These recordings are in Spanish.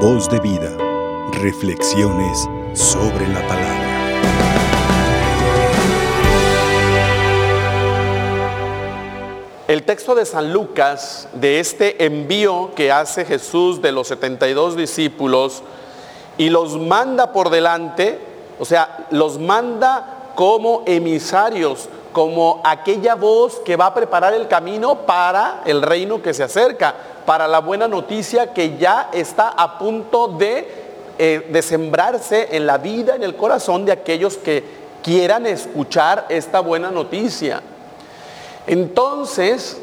Voz de vida. Reflexiones sobre la palabra. El texto de San Lucas, de este envío que hace Jesús de los 72 discípulos y los manda por delante, o sea, los manda como emisarios, como aquella voz que va a preparar el camino para el reino que se acerca, para la buena noticia que ya está a punto de, eh, de sembrarse en la vida, en el corazón de aquellos que quieran escuchar esta buena noticia. Entonces,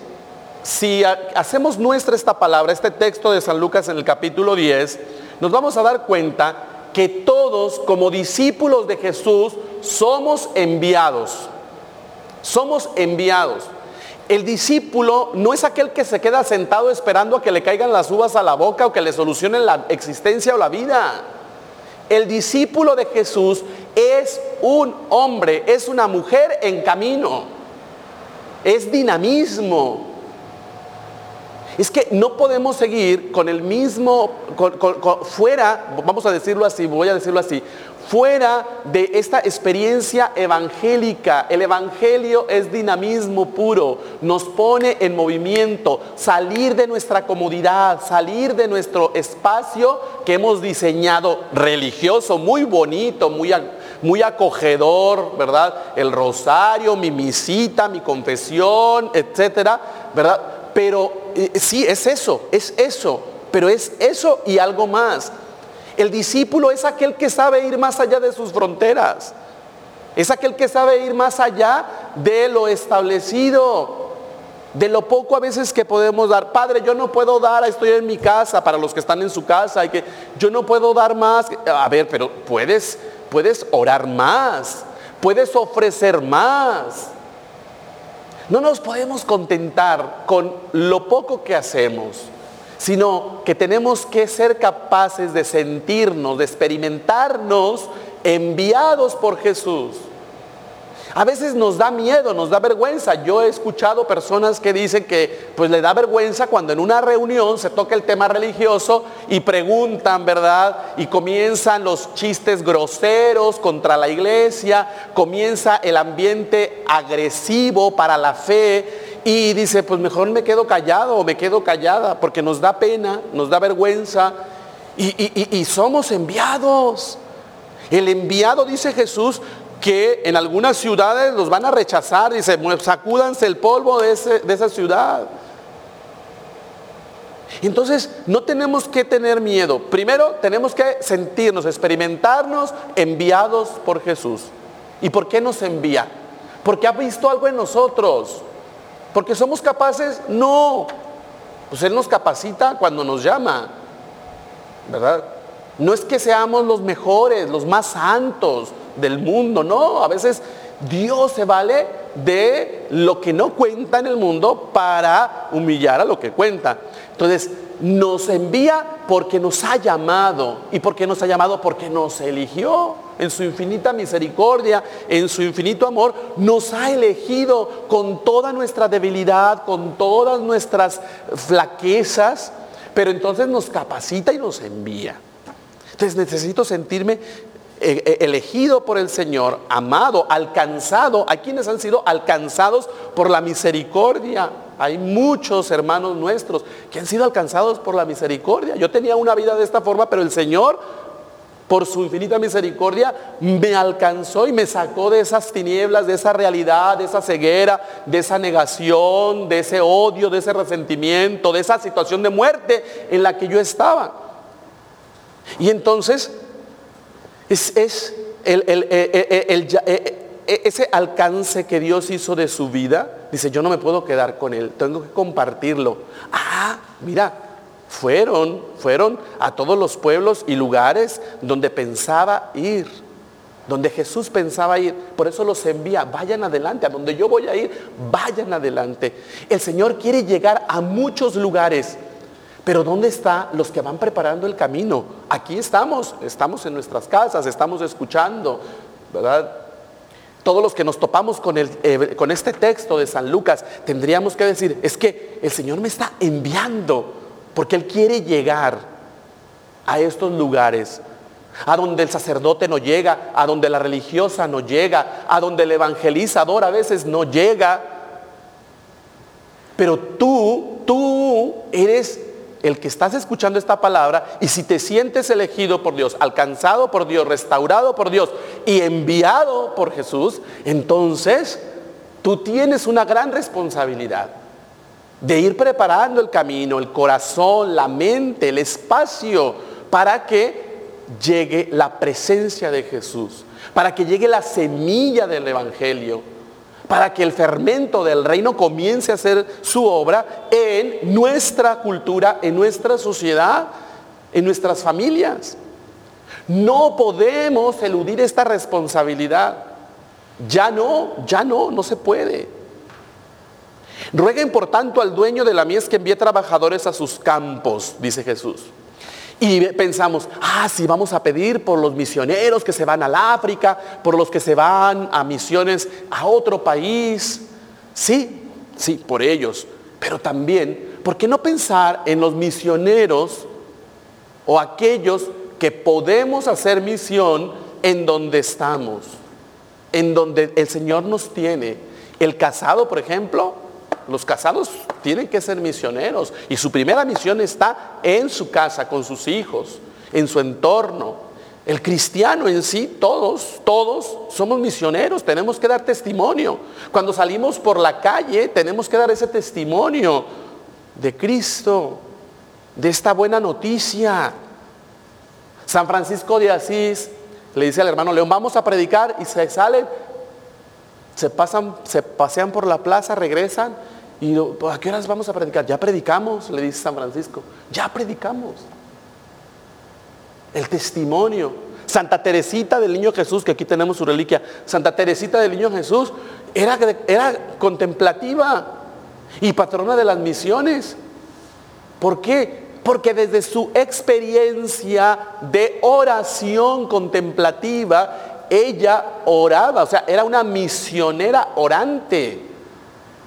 si hacemos nuestra esta palabra, este texto de San Lucas en el capítulo 10, nos vamos a dar cuenta que todos como discípulos de Jesús somos enviados. Somos enviados. El discípulo no es aquel que se queda sentado esperando a que le caigan las uvas a la boca o que le solucionen la existencia o la vida. El discípulo de Jesús es un hombre, es una mujer en camino es dinamismo. Es que no podemos seguir con el mismo, fuera, vamos a decirlo así, voy a decirlo así, fuera de esta experiencia evangélica. El evangelio es dinamismo puro, nos pone en movimiento, salir de nuestra comodidad, salir de nuestro espacio que hemos diseñado religioso, muy bonito, muy muy acogedor, ¿verdad? El rosario, mi misita, mi confesión, etcétera, ¿verdad? Pero eh, sí, es eso, es eso, pero es eso y algo más. El discípulo es aquel que sabe ir más allá de sus fronteras. Es aquel que sabe ir más allá de lo establecido, de lo poco a veces que podemos dar. Padre, yo no puedo dar, estoy en mi casa, para los que están en su casa, y que yo no puedo dar más. A ver, pero puedes puedes orar más, puedes ofrecer más. No nos podemos contentar con lo poco que hacemos, sino que tenemos que ser capaces de sentirnos, de experimentarnos enviados por Jesús. A veces nos da miedo, nos da vergüenza. Yo he escuchado personas que dicen que pues le da vergüenza cuando en una reunión se toca el tema religioso y preguntan, ¿verdad? Y comienzan los chistes groseros contra la iglesia, comienza el ambiente agresivo para la fe y dice, pues mejor me quedo callado o me quedo callada porque nos da pena, nos da vergüenza y, y somos enviados. El enviado, dice Jesús, que en algunas ciudades los van a rechazar, dice, sacúdanse el polvo de, de esa ciudad. Entonces, no tenemos que tener miedo. Primero, tenemos que sentirnos, experimentarnos enviados por Jesús. ¿Y por qué nos envía? Porque ha visto algo en nosotros. Porque somos capaces, no. Pues Él nos capacita cuando nos llama. ¿Verdad? No es que seamos los mejores, los más santos, del mundo, no, a veces Dios se vale de lo que no cuenta en el mundo para humillar a lo que cuenta. Entonces, nos envía porque nos ha llamado. ¿Y por qué nos ha llamado? Porque nos eligió en su infinita misericordia, en su infinito amor. Nos ha elegido con toda nuestra debilidad, con todas nuestras flaquezas, pero entonces nos capacita y nos envía. Entonces necesito sentirme elegido por el Señor, amado, alcanzado. Hay quienes han sido alcanzados por la misericordia. Hay muchos hermanos nuestros que han sido alcanzados por la misericordia. Yo tenía una vida de esta forma, pero el Señor, por su infinita misericordia, me alcanzó y me sacó de esas tinieblas, de esa realidad, de esa ceguera, de esa negación, de ese odio, de ese resentimiento, de esa situación de muerte en la que yo estaba. Y entonces es, ese alcance que Dios hizo de su vida. Dice, yo no me puedo quedar con él, tengo que compartirlo. Ah, mira, fueron, fueron a todos los pueblos y lugares donde pensaba ir, donde Jesús pensaba ir. Por eso los envía, vayan adelante, a donde yo voy a ir, vayan adelante. El Señor quiere llegar a muchos lugares pero ¿dónde están los que van preparando el camino? Aquí estamos, estamos en nuestras casas, estamos escuchando, ¿verdad? Todos los que nos topamos con, el, eh, con este texto de San Lucas, tendríamos que decir, es que el Señor me está enviando porque Él quiere llegar. a estos lugares, a donde el sacerdote no llega, a donde la religiosa no llega, a donde el evangelizador a veces no llega. Pero tú, tú eres el que estás escuchando esta palabra y si te sientes elegido por Dios, alcanzado por Dios, restaurado por Dios y enviado por Jesús, entonces tú tienes una gran responsabilidad de ir preparando el camino, el corazón, la mente, el espacio, para que llegue la presencia de Jesús, para que llegue la semilla del Evangelio, para que el fermento del reino comience a hacer su obra en nuestra cultura, en nuestra sociedad, en nuestras familias. No podemos eludir esta responsabilidad. Ya no, ya no, no se puede. Rueguen por tanto al dueño de la mies que envíe trabajadores a sus campos, dice Jesús. Y pensamos, ah, sí, vamos a pedir por los misioneros que se van al África, por los que se van a misiones a otro país. Sí, sí, por ellos. Pero también, ¿por qué no pensar en los misioneros o aquellos que podemos hacer misión en donde estamos? En donde el Señor nos tiene. El casado, por ejemplo, los casados tienen que ser misioneros y su primera misión está en su casa, con sus hijos, en su entorno. El cristiano en sí, todos, todos somos misioneros, tenemos que dar testimonio. Cuando salimos por la calle, tenemos que dar ese testimonio de Cristo, de esta buena noticia. San Francisco de Asís le dice al hermano León, vamos a predicar y se salen, se pasan, se pasean por la plaza, regresan y ¿a qué horas vamos a predicar? Ya predicamos, le dice San Francisco. Ya predicamos. El testimonio. Santa Teresita del Niño Jesús, que aquí tenemos su reliquia. Santa Teresita del Niño Jesús era, era contemplativa y patrona de las misiones. ¿Por qué? Porque desde su experiencia de oración contemplativa, ella oraba, o sea, era una misionera orante.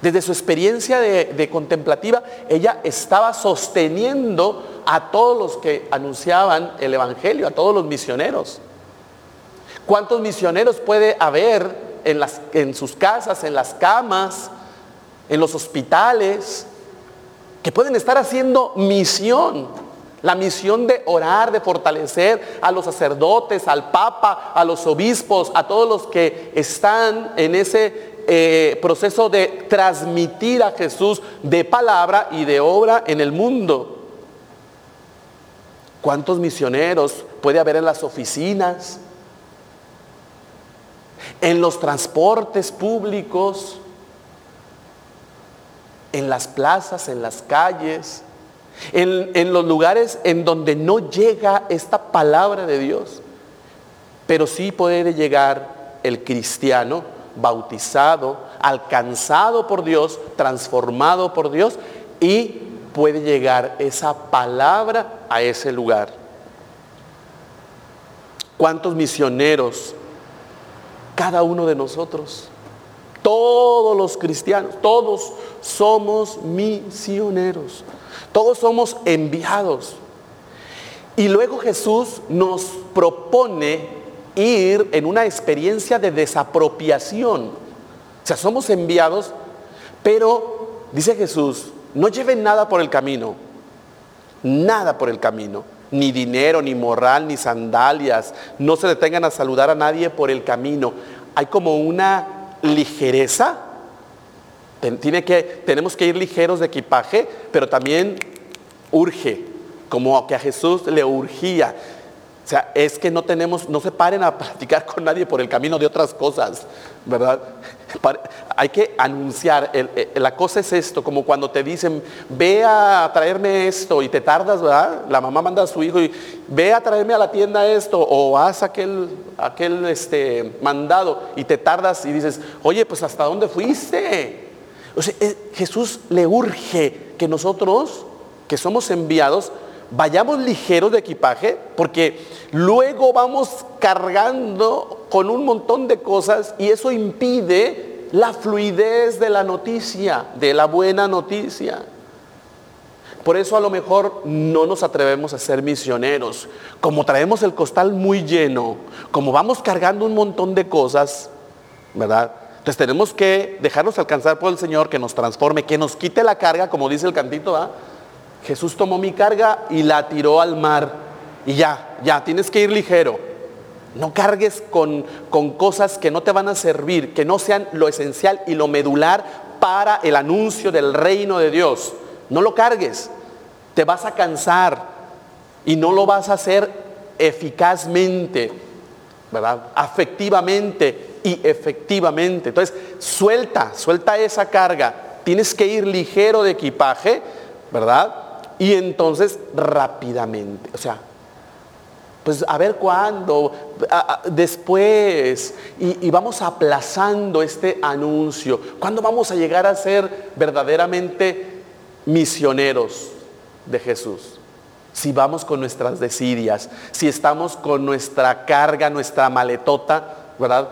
Desde su experiencia de, contemplativa, ella estaba sosteniendo a todos los que anunciaban el Evangelio, a todos los misioneros. ¿Cuántos misioneros puede haber en, en sus casas, en las camas, en los hospitales, que pueden estar haciendo misión? La misión de orar, de fortalecer a los sacerdotes, al Papa, a los obispos, a todos los que están en ese eh, proceso de transmitir a Jesús de palabra y de obra en el mundo. ¿Cuántos misioneros puede haber en las oficinas? En los transportes públicos, en las plazas, en las calles, en, en, los lugares en donde no llega esta palabra de Dios. Pero sí puede llegar el cristiano bautizado, alcanzado por Dios, transformado por Dios y puede llegar esa palabra a ese lugar. ¿Cuántos misioneros? Cada uno de nosotros. Todos los cristianos, todos somos misioneros. Todos somos enviados. Y luego Jesús nos propone ir en una experiencia de desapropiación. O sea, somos enviados, pero, dice Jesús, no lleven nada por el camino, nada por el camino, ni dinero, ni moral, ni sandalias, no se detengan a saludar a nadie por el camino. Hay como una ligereza, tiene que, tenemos que ir ligeros de equipaje, pero también urge, como que a Jesús le urgía. O sea, es que no tenemos, no se paren a platicar con nadie por el camino de otras cosas, ¿verdad? hay que anunciar, la cosa es esto, como cuando te dicen, ve a traerme esto y te tardas, ¿verdad? La mamá manda a su hijo y ve a traerme a la tienda esto o haz aquel, aquel este, mandado y te tardas y dices, oye, pues hasta dónde fuiste. O sea, Jesús le urge que nosotros, que somos enviados, vayamos ligeros de equipaje, porque luego vamos cargando con un montón de cosas y eso impide la fluidez de la noticia, de la buena noticia. Por eso a lo mejor no nos atrevemos a ser misioneros. Como traemos el costal muy lleno, como vamos cargando un montón de cosas, ¿verdad? Entonces tenemos que dejarnos alcanzar por el Señor, que nos transforme, que nos quite la carga, como dice el cantito, ¿verdad? Jesús tomó mi carga y la tiró al mar. Y ya, ya, tienes que ir ligero. No cargues con, con cosas que no te van a servir, que no sean lo esencial y lo medular para el anuncio del reino de Dios. No lo cargues, te vas a cansar y no lo vas a hacer eficazmente, ¿verdad? Afectivamente y efectivamente. Entonces, suelta, suelta esa carga. Tienes que ir ligero de equipaje, ¿verdad? Y entonces rápidamente, o sea, pues a ver cuándo, después, y, vamos aplazando este anuncio. ¿Cuándo vamos a llegar a ser verdaderamente misioneros de Jesús? Si vamos con nuestras desidias, si estamos con nuestra carga, nuestra maletota, ¿verdad?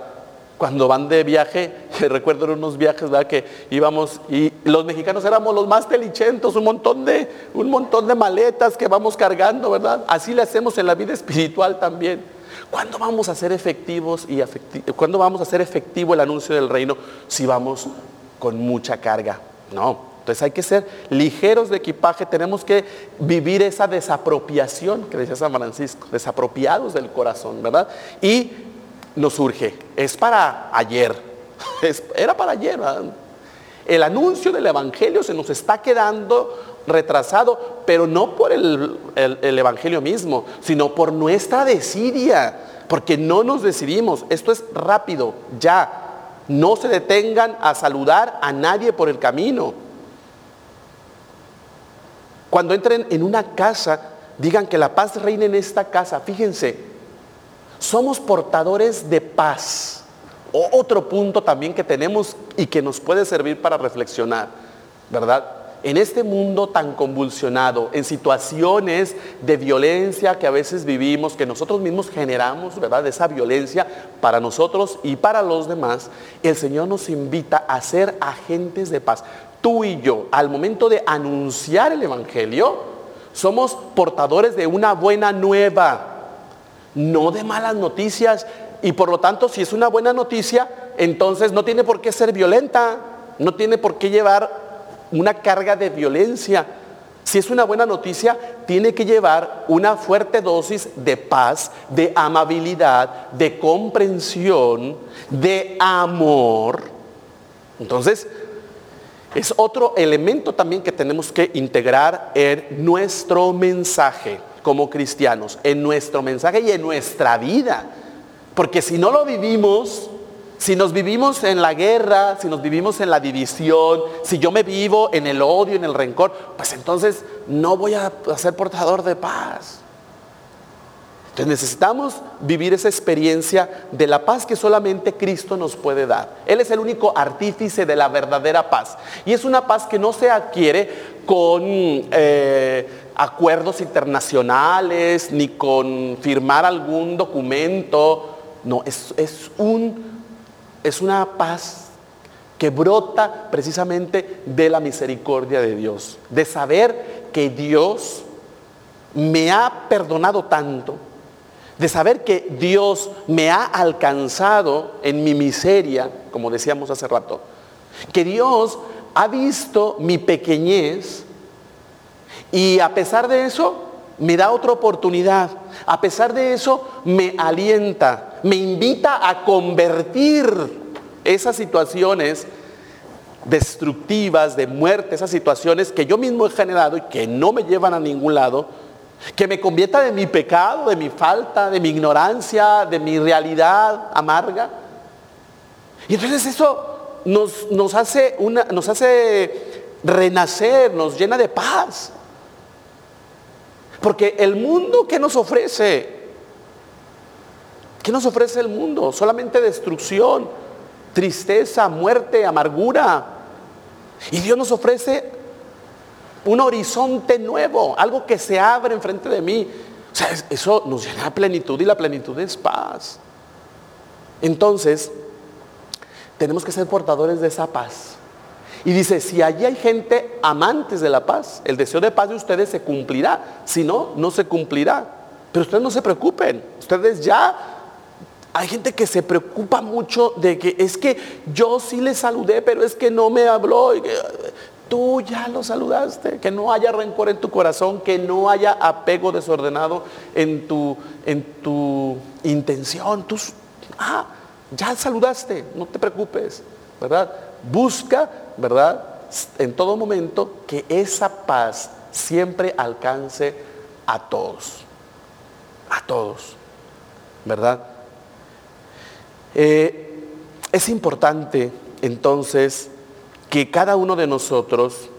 Cuando van de viaje, recuerdo unos viajes, ¿verdad? Que íbamos y los mexicanos éramos los más telichentos, un montón de, un montón de maletas que vamos cargando, ¿verdad? Así le hacemos en la vida espiritual también. ¿Cuándo vamos a ser efectivos y cuándo vamos a hacer efectivo el anuncio del reino si vamos con mucha carga? No. Entonces hay que ser ligeros de equipaje, tenemos que vivir esa desapropiación que decía San Francisco, desapropiados del corazón, ¿verdad? Y nos surge. Es para ayer. era para ayer. El anuncio del Evangelio se nos está quedando retrasado, pero no por el, el, Evangelio mismo, sino por nuestra desidia, porque no nos decidimos. Esto es rápido, ya. No se detengan a saludar a nadie por el camino. Cuando entren en una casa, digan que la paz reine en esta casa. Fíjense, somos portadores de paz. otro punto también que tenemos y que nos puede servir para reflexionar, ¿verdad? En este mundo tan convulsionado, en situaciones de violencia que a veces vivimos, que nosotros mismos generamos, ¿verdad? Esa violencia para nosotros y para los demás, el Señor nos invita a ser agentes de paz. Tú y yo, al momento de anunciar el Evangelio, somos portadores de una buena nueva no de malas noticias. Y por lo tanto, si es una buena noticia, entonces no tiene por qué ser violenta, no tiene por qué llevar una carga de violencia. Si es una buena noticia, tiene que llevar una fuerte dosis de paz, de amabilidad, de comprensión, de amor. Entonces, es otro elemento también que tenemos que integrar en nuestro mensaje como cristianos, en nuestro mensaje y en nuestra vida. Porque si no lo vivimos, si nos vivimos en la guerra, si nos vivimos en la división, si yo me vivo en el odio, en el rencor, pues entonces no voy a ser portador de paz. Entonces necesitamos vivir esa experiencia de la paz que solamente Cristo nos puede dar. Él es el único artífice de la verdadera paz. Y es una paz que no se adquiere con eh, acuerdos internacionales, ni con firmar algún documento. No, es, un, es una paz que brota precisamente de la misericordia de Dios, de saber que Dios me ha perdonado tanto, de saber que Dios me ha alcanzado en mi miseria, como decíamos hace rato, que Dios ha visto mi pequeñez y a pesar de eso, me da otra oportunidad. A pesar de eso, me alienta, me invita a convertir esas situaciones destructivas, de muerte, esas situaciones que yo mismo he generado y que no me llevan a ningún lado, que me convierta de mi pecado, de mi falta, de mi ignorancia, de mi realidad amarga. Y entonces eso nos, nos hace, hace renacer, nos llena de paz. Porque el mundo, ¿qué nos ofrece? ¿Qué nos ofrece el mundo? Solamente destrucción, tristeza, muerte, amargura. Y Dios nos ofrece un horizonte nuevo, algo que se abre enfrente de mí. O sea, eso nos llena plenitud y la plenitud es paz. Entonces, tenemos que ser portadores de esa paz. Y dice, si allí hay gente amantes de la paz, el deseo de paz de ustedes se cumplirá. Si no, no se cumplirá. Pero ustedes no se preocupen. Ustedes ya... Hay gente que se preocupa mucho de que es que yo sí le saludé, pero es que no me habló. Tú ya lo saludaste, que no haya rencor en tu corazón, que no haya apego desordenado en tu, en tu intención. Tú, ah, ya saludaste, no te preocupes, ¿verdad? Busca, ¿verdad? En todo momento que esa paz siempre alcance a todos, a todos, ¿verdad? Eh, es importante entonces que cada uno de nosotros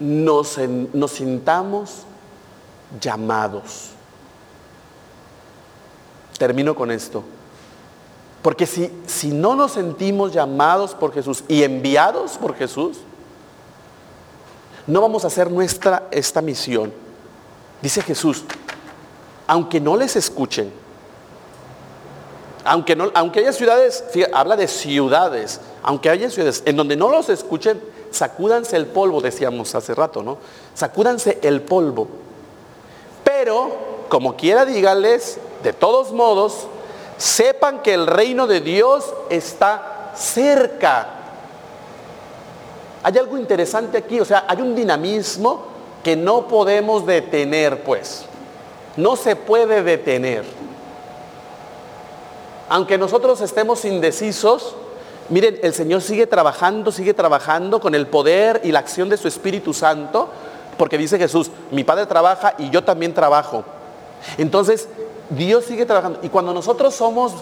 nos, nos sintamos llamados. Termino con esto. Porque si, si no nos sentimos llamados por Jesús y enviados por Jesús, no vamos a hacer nuestra esta misión. Dice Jesús, aunque no les escuchen, aunque, no, aunque haya ciudades, habla de ciudades, aunque haya ciudades en donde no los escuchen, sacúdanse el polvo, decíamos hace rato, ¿no? Sacúdanse el polvo. Pero, como quiera dígales, de todos modos, sepan que el reino de Dios está cerca. Hay algo interesante aquí, o sea, hay un dinamismo que no podemos detener, pues. No se puede detener. Aunque nosotros estemos indecisos, miren, el Señor sigue trabajando, sigue trabajando con el poder y la acción de su Espíritu Santo, porque dice Jesús, mi Padre trabaja y yo también trabajo. Entonces, Dios sigue trabajando. Y cuando nosotros somos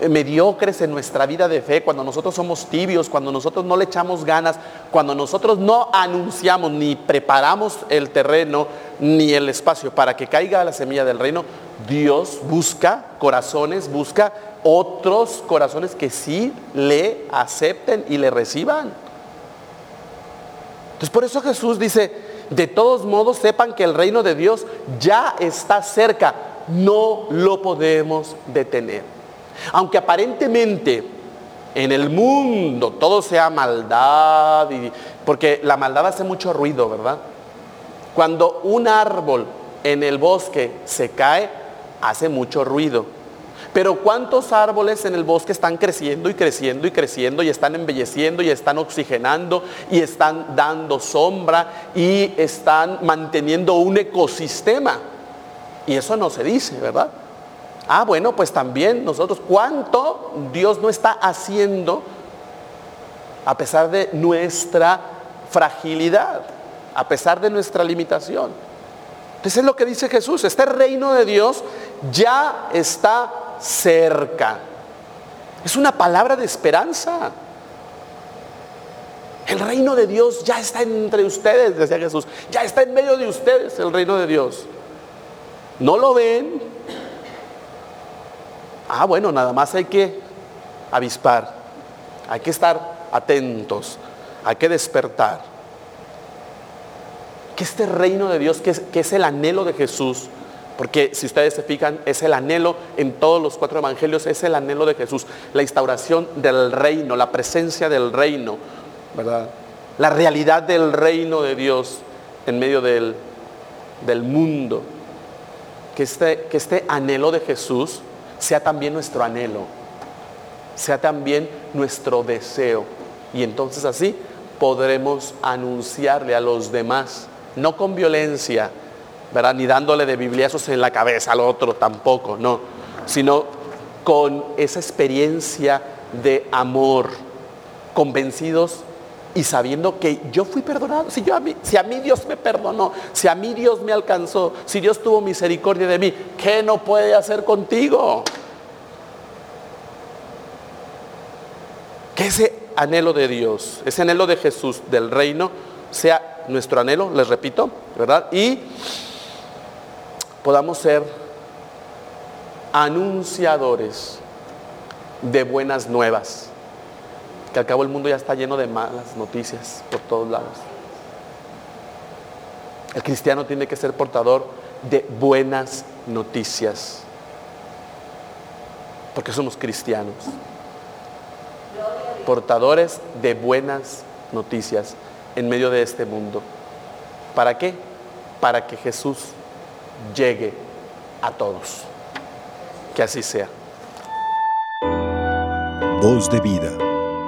eh, mediocres en nuestra vida de fe, cuando nosotros somos tibios, cuando nosotros no le echamos ganas, cuando nosotros no anunciamos ni preparamos el terreno ni el espacio para que caiga la semilla del reino, Dios busca corazones, busca otros corazones que sí le acepten y le reciban. Entonces por eso Jesús dice, de todos modos sepan que el reino de Dios ya está cerca, no lo podemos detener. Aunque aparentemente en el mundo todo sea maldad, y, porque la maldad hace mucho ruido, ¿verdad? Cuando un árbol en el bosque se cae, hace mucho ruido. Pero ¿cuántos árboles en el bosque están creciendo y creciendo y creciendo y están embelleciendo y están oxigenando y están dando sombra y están manteniendo un ecosistema? Y eso no se dice, ¿verdad? Ah, bueno, pues también nosotros, ¿cuánto Dios no está haciendo a pesar de nuestra fragilidad, a pesar de nuestra limitación? Entonces es lo que dice Jesús, este reino de Dios ya está cerca. Es una palabra de esperanza. El reino de Dios ya está entre ustedes, decía Jesús. Ya está en medio de ustedes el reino de Dios. ¿No lo ven? Ah, bueno, nada más hay que avispar. Hay que estar atentos. Hay que despertar. Que este reino de Dios, que es, el anhelo de Jesús, porque si ustedes se fijan, es el anhelo en todos los cuatro evangelios, es el anhelo de Jesús, la instauración del reino, la presencia del reino, ¿verdad? La realidad del reino de Dios en medio del mundo. Que este, que este anhelo de Jesús sea también nuestro anhelo, sea también nuestro deseo. Y entonces así podremos anunciarle a los demás, no con violencia, ni dándole de bibliazos en la cabeza al otro tampoco, no, sino con esa experiencia de amor, convencidos y sabiendo que yo fui perdonado. Si, a mí, a mí Dios me perdonó, si a mí Dios me alcanzó, si Dios tuvo misericordia de mí, ¿qué no puede hacer contigo? Que ese anhelo de Dios, ese anhelo de Jesús, del reino, sea nuestro anhelo, les repito, ¿verdad? Y podamos ser anunciadores de buenas nuevas. Que al cabo el mundo ya está lleno de malas noticias por todos lados. El cristiano tiene que ser portador de buenas noticias. Porque somos cristianos. portadores de buenas noticias en medio de este mundo. ¿Para qué? Para que Jesús llegue a todos. Que así sea. Voz de vida.